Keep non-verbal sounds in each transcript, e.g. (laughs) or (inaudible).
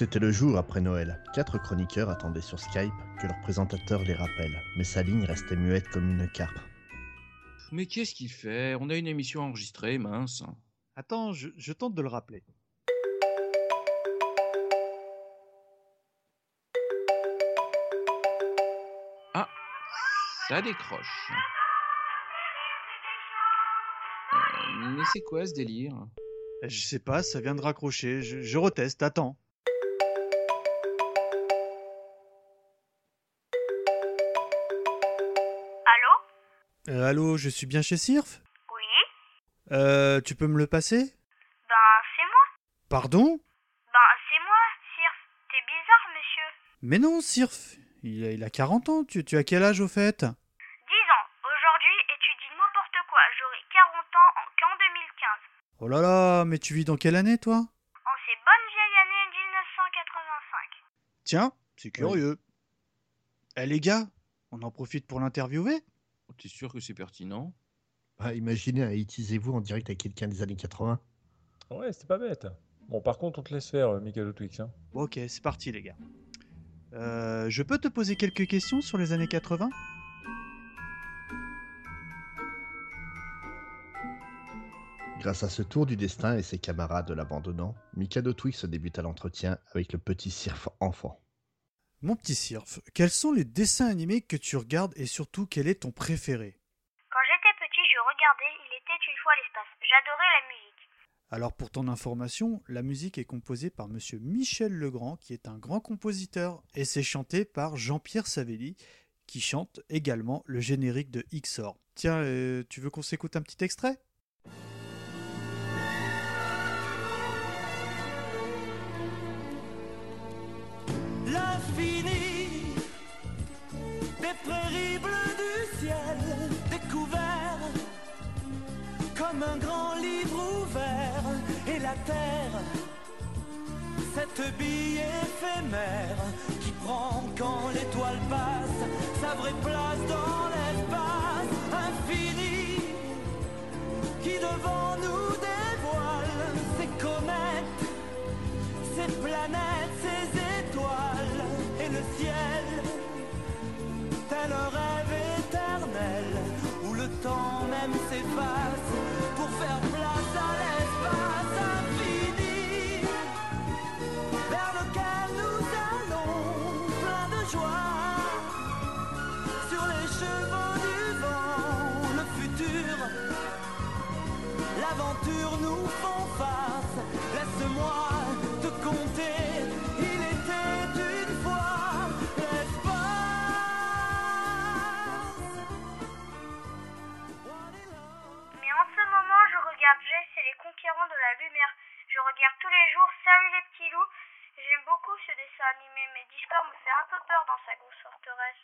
C'était le jour après Noël. Quatre chroniqueurs attendaient sur Skype que leur présentateur les rappelle, mais sa ligne restait muette comme une carpe. Mais qu'est-ce qu'il fait? On a une émission enregistrée, mince. Attends, je, je tente de le rappeler. Ah, ça décroche. Euh, mais c'est quoi ce délire? Je sais pas, ça vient de raccrocher. Je, je reteste, attends. Euh, allô, je suis bien chez Sirf? Oui Euh, tu peux me le passer? Ben, c'est moi. Pardon? Ben, c'est moi, Sirf. T'es bizarre, monsieur. Mais non, Sirf, il a, il a 40 ans. Tu, tu as quel âge au fait? 10 ans. Aujourd'hui, et tu dis n'importe quoi. J'aurai 40 ans en qu'en 2015. Oh là là, mais tu vis dans quelle année toi? En ces bonnes vieilles années 1985. Tiens, c'est curieux. Eh les gars, on en profite pour l'interviewer? T'es sûr que c'est pertinent? Ah, imaginez un Hitisez-vous en direct avec quelqu'un des années 80. Ouais, c'était pas bête. Bon, par contre, on te laisse faire, euh, Mikado Twix. Hein. Bon, Ok, c'est parti les gars. Euh, je peux te poser quelques questions sur les années 80 Grâce à ce tour du destin et ses camarades l'abandonnant, Mikado Twix débute à l'entretien avec le petit Sirf enfant. Mon petit Sirf, quels sont les dessins animés que tu regardes et surtout quel est ton préféré? Quand j'étais petit, je regardais Il était une fois l'espace. J'adorais la musique. Alors pour ton information, la musique est composée par monsieur Michel Legrand qui est un grand compositeur et c'est chanté par Jean-Pierre Savelli qui chante également le générique de XOR. Tiens, euh, tu veux qu'on s'écoute un petit extrait? Des prairies bleues du ciel découvert comme un grand livre ouvert. Et la terre cette bille éphémère qui prend quand l'étoile passe sa vraie place dans l'espace infini qui devant nous dévoile ses comètes ces planètes, ces même s'efface pour faire place à l'espace infini vers lequel nous allons plein de joie sur les chevaux du vent, le futur. L'aventure nous font face, laisse-moi te compter. Regarde tous les jours Salut les petits loups. J'aime beaucoup ce dessin animé, mais Discord me fait un peu peur dans sa grosse forteresse.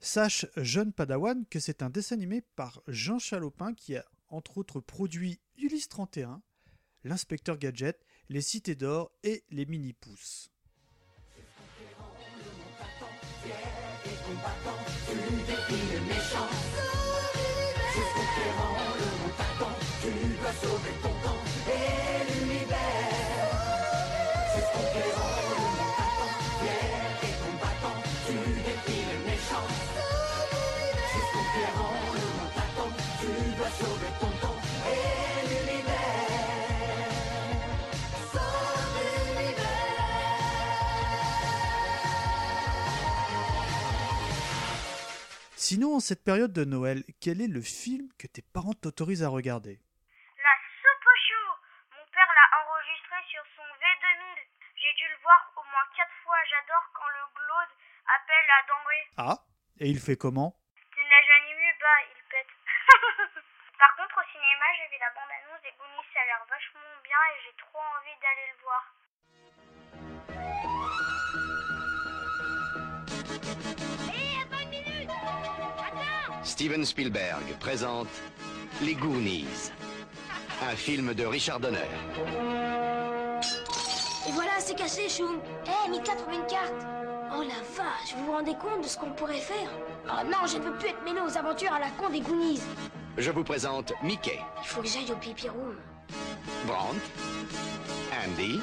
Sache, jeune padawan, que c'est un dessin animé par Jean Chalopin qui a entre autres produit Ulysse 31, l'inspecteur Gadget, les Cités d'Or et les Mini-Pousses. Sinon, en cette période de Noël, quel est le film que tes parents t'autorisent à regarder? La soupe au chou Mon père l'a enregistré sur son V2000. J'ai dû le voir au moins quatre fois. J'adore quand le glaude appelle la denrée. Ah Et il fait comment? Steven Spielberg présente Les Goonies, un film de Richard Donner. Et voilà, c'est cassé, Choum. Eh, Mika trouve une carte. Oh la vache, vous vous rendez compte de ce qu'on pourrait faire? Oh non, je ne peux plus être mêlé aux aventures à la con des Goonies. Je vous présente Mickey, Il faut que j'aille au pipi room. Brandt, Andy,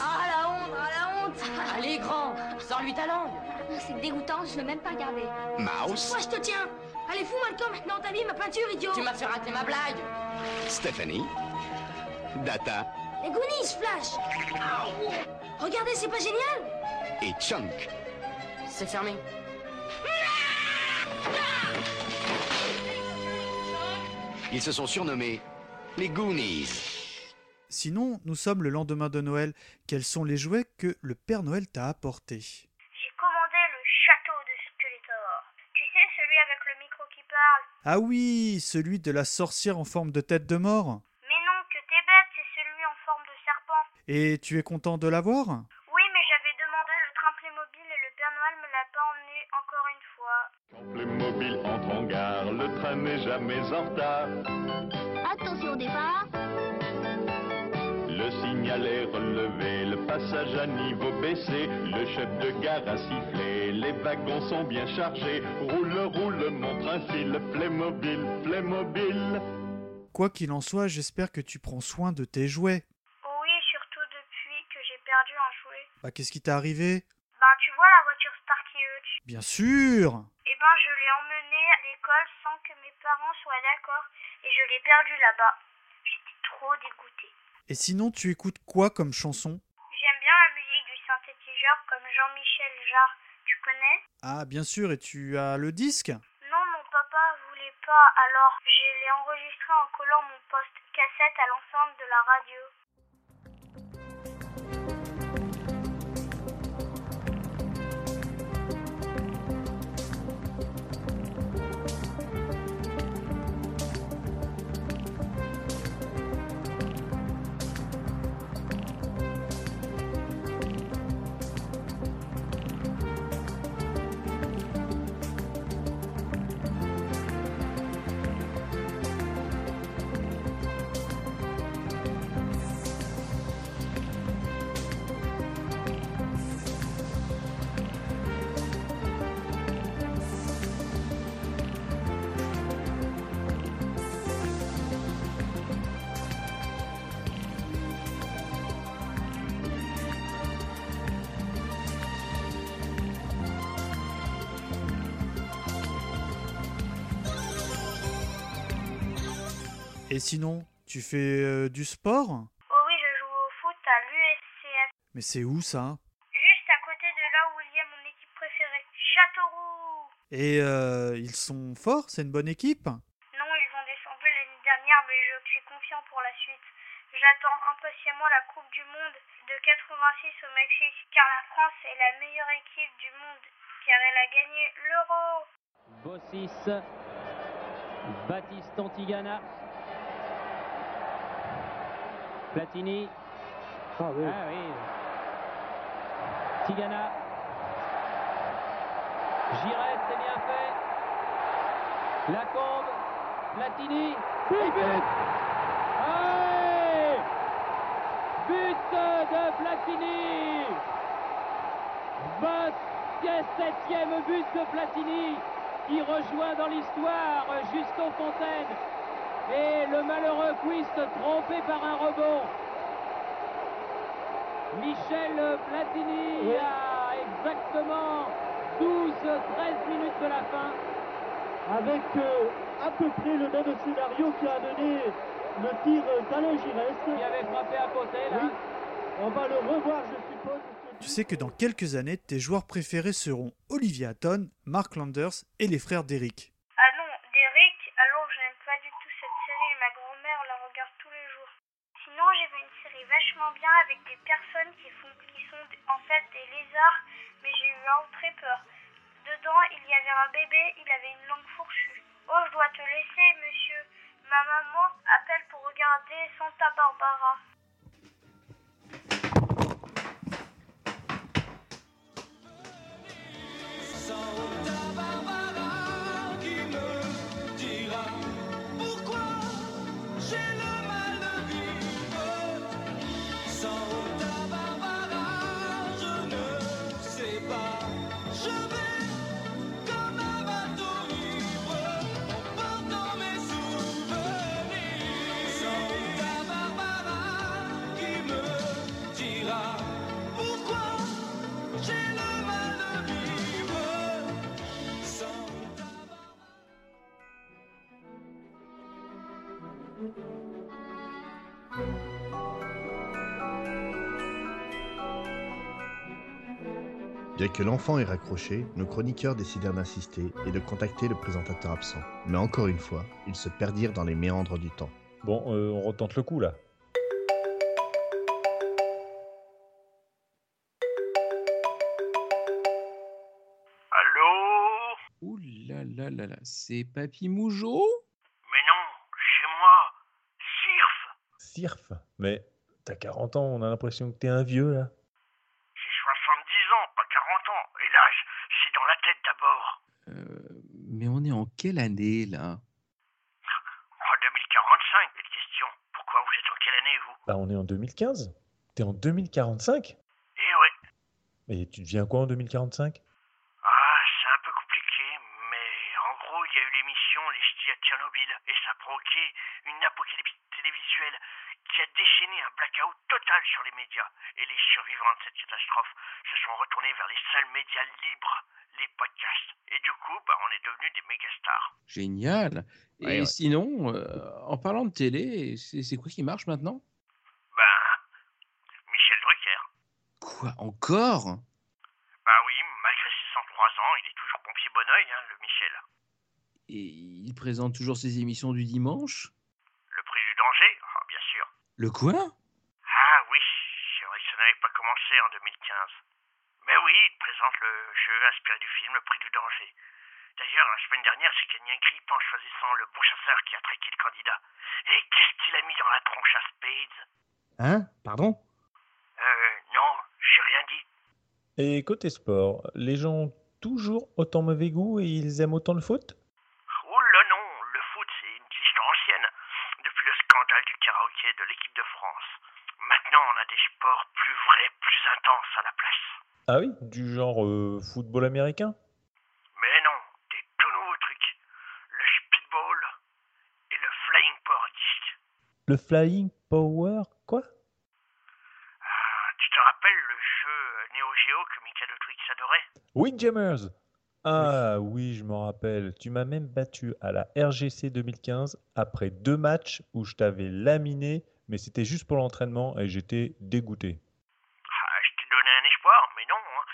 Ah la honte, ah la honte Allez, grand, sors-lui ta langue. C'est dégoûtant, je veux même pas regarder. Mouse, Moi je te tiens Allez, fous-moi le camp maintenant, t'as mis ma peinture, idiot Tu m'as fait rater ma blague. Stephanie, Data Les Goonies, Flash Regardez, c'est pas génial et Chunk. C'est fermé. Ils se sont surnommés les Goonies. Sinon, nous sommes le lendemain de Noël. Quels sont les jouets que le Père Noël t'a apportés? J'ai commandé le château de Skeletor. Tu sais, celui avec le micro qui parle. Ah oui, celui de la sorcière en forme de tête de mort. Mais non, que t'es bête, c'est celui en forme de serpent. Et tu es content de l'avoir? Oui, mais j'avais demandé le train Playmobil et le Père Noël me l'a pas emmené encore une fois. Quand Playmobil entre en gare, le train n'est jamais en retard. Passage à niveau baissé, le chef de gare a sifflé, les wagons sont bien chargés. Roule, roule, mon train file, Playmobil, Playmobil. Quoi qu'il en soit, j'espère que tu prends soin de tes jouets. Oui, surtout depuis que j'ai perdu un jouet. Bah qu'est-ce qui t'est arrivé? Ben, tu vois la voiture Starkey Hutch Bien sûr Eh ben, je l'ai emmené à l'école sans que mes parents soient d'accord et je l'ai perdu là-bas. J'étais trop dégoûtée. Et sinon, tu écoutes quoi comme chanson J'aime bien la musique du comme Jean-Michel Jarre. Tu connais? Ah bien sûr, et tu as le disque? Non, mon papa voulait pas, alors je l'ai enregistré en collant mon poste cassette à l'ensemble de la radio. Et sinon, tu fais euh, du sport? Oh oui, je joue au foot à l'USCF, Mais c'est où ça? Juste à côté de là où il y a mon équipe préférée, Châteauroux. Et euh, ils sont forts? C'est une bonne équipe? Non, ils ont descendu l'année dernière, mais je suis confiant pour la suite. J'attends impatiemment la Coupe du Monde de 86 au Mexique, car la France est la meilleure équipe du monde, car elle a gagné l'Euro. Bossis, Baptiste Antigana, Platini. Ah oui. Ah oui. Tigana. Giresse, c'est bien fait. Lacombe, Platini. But Ouais But de Platini 27e but de Platini qui rejoint dans l'histoire Justo Fontaine et le malheureux Quist trompé par un rebond. Michel Platini Oui. à exactement 12-13 minutes de la fin. Avec euh, à peu près le même scénario qui a donné le tir d'Alain Giresse. Qui avait frappé à côté là. Oui. On va le revoir, je suppose. Tu sais que dans quelques années, tes joueurs préférés seront Olivia Hatton, Mark Landers et les frères d'Eric. Ah non, Derek, alors je n'aime pas du tout cette série, ma grand-mère la regarde tous les jours. Sinon, j'ai vu une série vachement bien avec des personnes qui, font, qui des lézards, mais j'ai eu très peur. Dedans, il y avait un bébé, il avait une langue fourchue. Oh, je dois te laisser, monsieur. Ma maman appelle pour regarder Santa Barbara. Bien que l'enfant ait raccroché, nos chroniqueurs décidèrent d'insister et de contacter le présentateur absent. Mais encore une fois, ils se perdirent dans les méandres du temps. Bon, euh, on retente le coup là. Allô? Ouh là là là là, c'est Papy Mougeot? Mais non, chez moi. Sirf Sirf? Mais t'as 40 ans, on a l'impression que t'es un vieux là. J'ai 70 ans, pas 40 ans. Et l'âge, c'est dans la tête d'abord. Euh, Mais on est en quelle année là? En 2045, quelle question. Pourquoi vous êtes en quelle année, vous? Bah on est en 2015 T'es en 2045 Eh ouais. Et tu deviens quoi en 2045 Ah, c'est un peu compliqué, mais en gros, il y a eu l'émission Les Ch'tis à Tchernobyl, et ça a provoqué une apocalypse télévisuelle qui a déchaîné un blackout total sur les médias. Et les survivants de cette catastrophe se sont retournés vers les seuls médias libres, les podcasts. Et du coup, bah, on est devenus des méga stars. Génial Et Ouais, ouais. sinon, euh, en parlant de télé, c'est quoi qui marche maintenant? Ben, Michel Drucker. Quoi Encore? Bah oui, malgré ses 103 ans, il est toujours pompier bon oeil, hein, le Michel. Et il présente toujours ses émissions du dimanche? Le prix du danger Ah, bien sûr. Le quoi? Ah oui, c'est vrai que ça n'avait pas commencé en 2015. Mais oui, il présente le jeu inspiré du film Le prix du danger. D'ailleurs, la semaine dernière, j'ai gagné un grip en choisissant le bon chasseur qui a traqué le candidat. Et qu'est-ce qu'il a mis dans la tronche à Spades? Hein? Pardon? Euh, non, j'ai rien dit. Et côté sport, les gens ont toujours autant mauvais goût et ils aiment autant le foot? Oh là non, le foot, c'est une histoire ancienne. Depuis le scandale du karaoké de l'équipe de France. Maintenant, on a des sports plus vrais, plus intenses à la place. Ah oui? Du genre euh, football américain Mais non, des tout nouveaux trucs. Le speedball et le flying power disc. Le flying power Quoi? Ah, tu te rappelles le jeu Neo Geo que Michael Twix adorait? Windjammers Ah oui, je m'en rappelle. Tu m'as même battu à la RGC 2015 après deux matchs où je t'avais laminé, mais c'était juste pour l'entraînement et j'étais dégoûté. Ah, je t'ai donné un espoir, mais non. hein.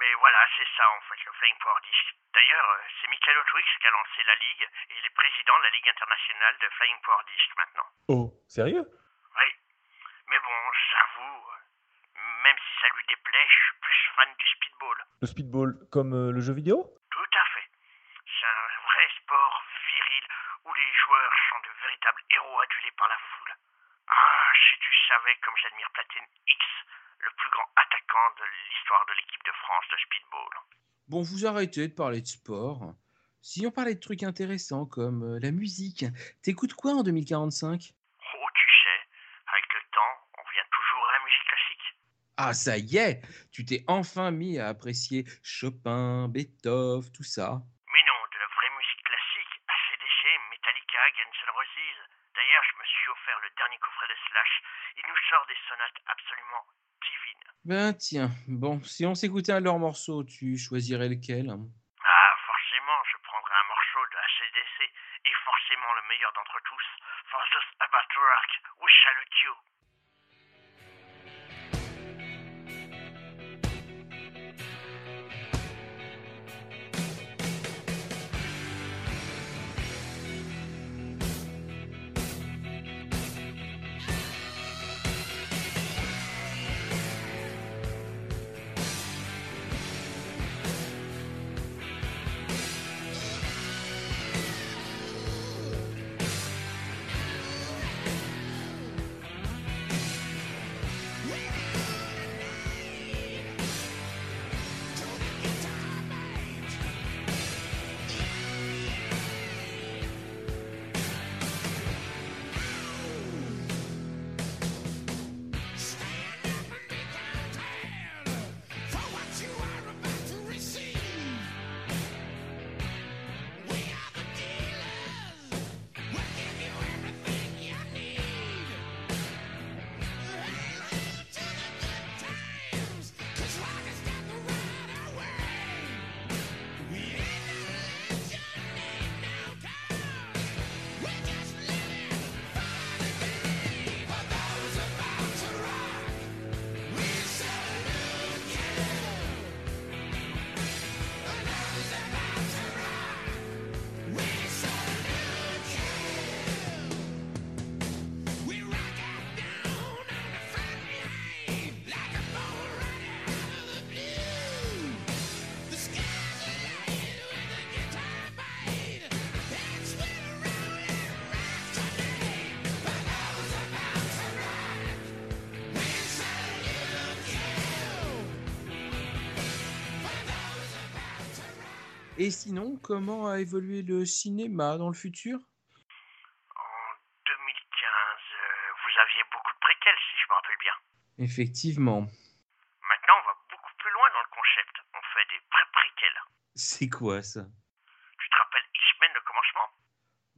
Mais voilà, c'est ça en fait, le flying power disc. D'ailleurs, euh, c'est Michael Twix qui a lancé la ligue et il est président de la Ligue internationale de flying power disc maintenant. Oh, sérieux? Oui. Mais bon, j'avoue, même si ça lui déplaît, je suis plus fan du speedball. Le speedball comme euh, le jeu vidéo? Tout à fait. C'est un vrai sport viril où les joueurs sont de véritables héros adulés par la foule. Ah, si tu savais comme j'admire Platine X, le plus grand attaquant de l'histoire de l'équipe de France de speedball. Bon, vous arrêtez de parler de sport. Si on parlait de trucs intéressants comme euh, la musique, t'écoutes quoi en 2045 Oh, tu sais, avec le temps, on vient toujours à la musique classique. Ah, ça y est Tu t'es enfin mis à apprécier Chopin, Beethoven, tout ça. Mais non, de la vraie musique classique, ACDC, Metallica, Guns N' Roses. D'ailleurs, je me suis offert le dernier coffret de Slash. Il nous sort des sonates absolument divines. Ben tiens, bon, si on s'écoutait un de leurs morceaux, tu choisirais lequel? Et sinon, comment a évolué le cinéma dans le futur? En 2015, euh, vous aviez beaucoup de préquels, si je me rappelle bien. Effectivement. Maintenant, on va beaucoup plus loin dans le concept. On fait des pré-préquels. C'est quoi ça? Tu te rappelles X-Men le commencement?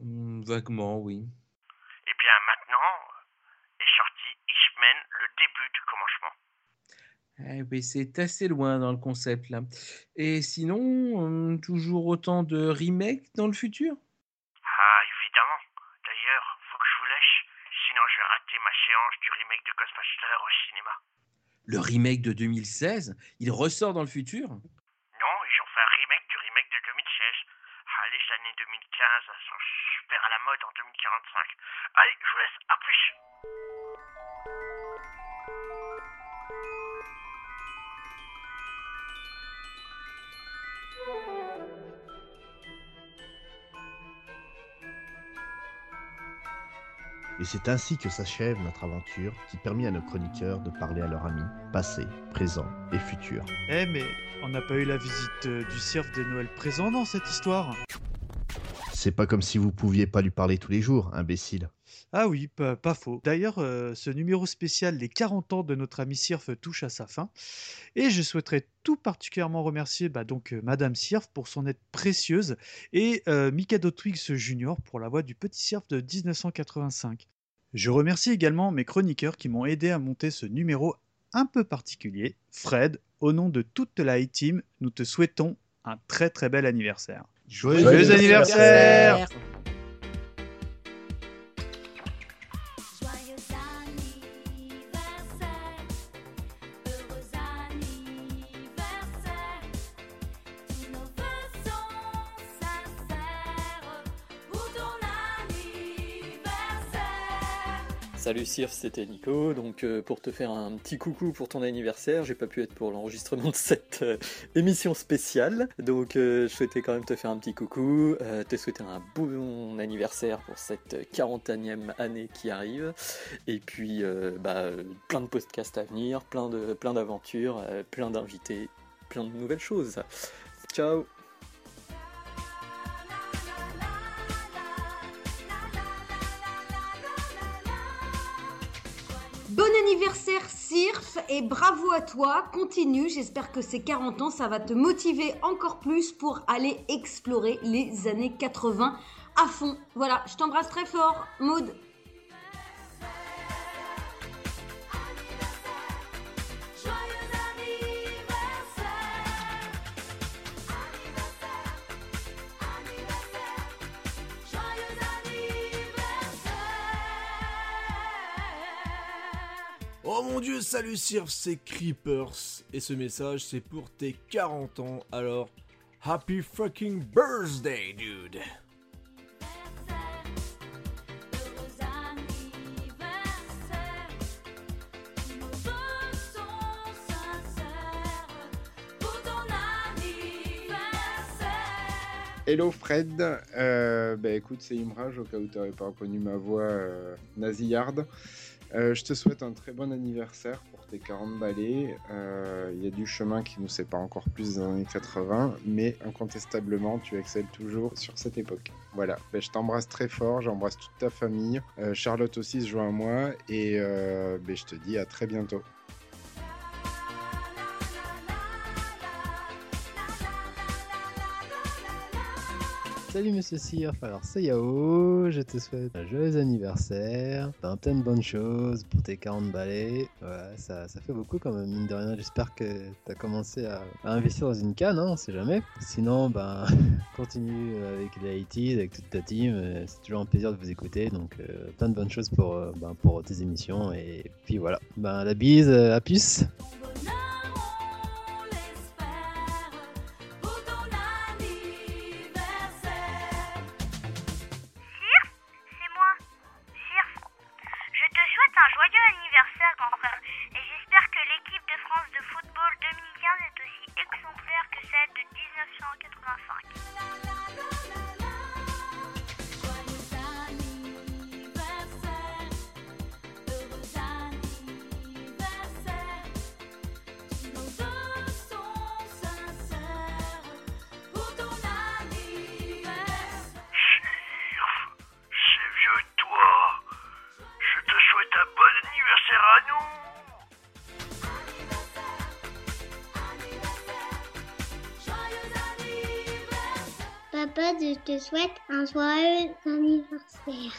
Hmm, Vaguement, oui. Eh bien, maintenant euh, est sorti X-Men le début du commencement. Eh ben, c'est assez loin dans le concept là. Et sinon, hum, toujours autant de remakes dans le futur? Ah, évidemment. D'ailleurs, faut que je vous lâche. Sinon, je vais rater ma séance du remake de Ghostbusters au cinéma. Le remake de 2016, il ressort dans le futur? Non, ils ont fait un remake du remake de 2016. Ah, les années 2015 sont super à la mode en 2045. Allez, je vous laisse. Et c'est ainsi que s'achève notre aventure qui permit à nos chroniqueurs de parler à leurs amis, passé, présent et futur. Eh mais on n'a pas eu la visite euh, du cirque de Noël présent dans cette histoire? C'est pas comme si vous pouviez pas lui parler tous les jours, imbécile. Ah oui, pas, faux. D'ailleurs, euh, ce numéro spécial les 40 ans de notre ami Sirf touche à sa fin. Et je souhaiterais tout particulièrement remercier bah, donc euh, Madame Sirf pour son aide précieuse et euh, Mikado Twigs Junior pour la voix du petit Sirf de 1985. Je remercie également mes chroniqueurs qui m'ont aidé à monter ce numéro un peu particulier. Fred, au nom de toute la A-Team, nous te souhaitons un très très bel anniversaire. Joyeux, anniversaire, Salut Sirf, c'était Nico. Donc euh, pour te faire un petit coucou pour ton anniversaire, j'ai pas pu être pour l'enregistrement de cette euh, émission spéciale. Donc euh, je souhaitais quand même te faire un petit coucou, te souhaiter un bon anniversaire pour cette 40e année qui arrive. Et puis bah, plein de podcasts à venir, plein plein d'aventures, plein d'invités, plein de nouvelles choses. Ciao anniversaire Sirf et bravo à toi, continue, j'espère que ces 40 ans ça va te motiver encore plus pour aller explorer les années 80 à fond. Voilà, je t'embrasse très fort, Maud. Oh mon dieu, salut Sirf, c'est Creepers. Et ce message, c'est pour tes 40 ans. Alors, happy fucking birthday, dude. Hello Fred, euh, bah écoute c'est Imraj au cas où tu n'aurais pas reconnu ma voix euh. Euh, je te souhaite un très bon anniversaire pour tes 40 balais. Euh, Il y a du chemin qui nous sépare encore plus des années 80, mais incontestablement tu excelles toujours sur cette époque. Voilà, Bah, je t'embrasse très fort, j'embrasse toute ta famille. Euh, Charlotte aussi se joint à moi et bah, je te dis à très bientôt. Salut Monsieur Sirf, alors c'est Yao, je te souhaite un joyeux anniversaire, plein de bonnes choses pour tes 40 balais, voilà, ça, ça fait beaucoup quand même, mine de rien, j'espère que tu as commencé à, investir dans une canne, hein, on sait jamais. Sinon, ben, (laughs) continue avec les ITs, avec toute ta team, euh, c'est toujours un plaisir de vous écouter, donc euh, plein de bonnes choses pour, euh, ben, pour tes émissions, et puis voilà, ben, la bise, à plus te souhaite un joyeux anniversaire.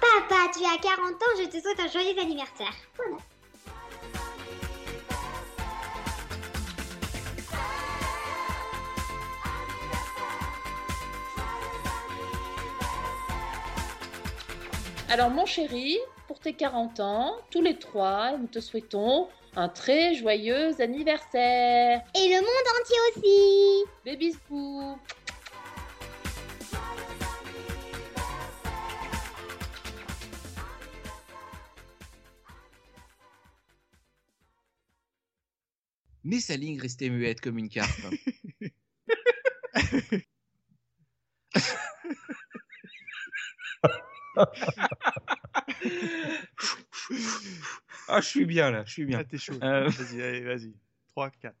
Papa, tu as 40 ans, je te souhaite un joyeux anniversaire. Alors mon chéri, pour tes 40 ans, tous les trois, nous te souhaitons un très joyeux anniversaire. Et le monde entier aussi. Des bisous. Messaline restait muette comme une carpe. (laughs) (laughs) ah, je suis bien là, je suis bien. Ah, t'es chaud. Euh, Vas-y, allez, vas-y. 3, 4.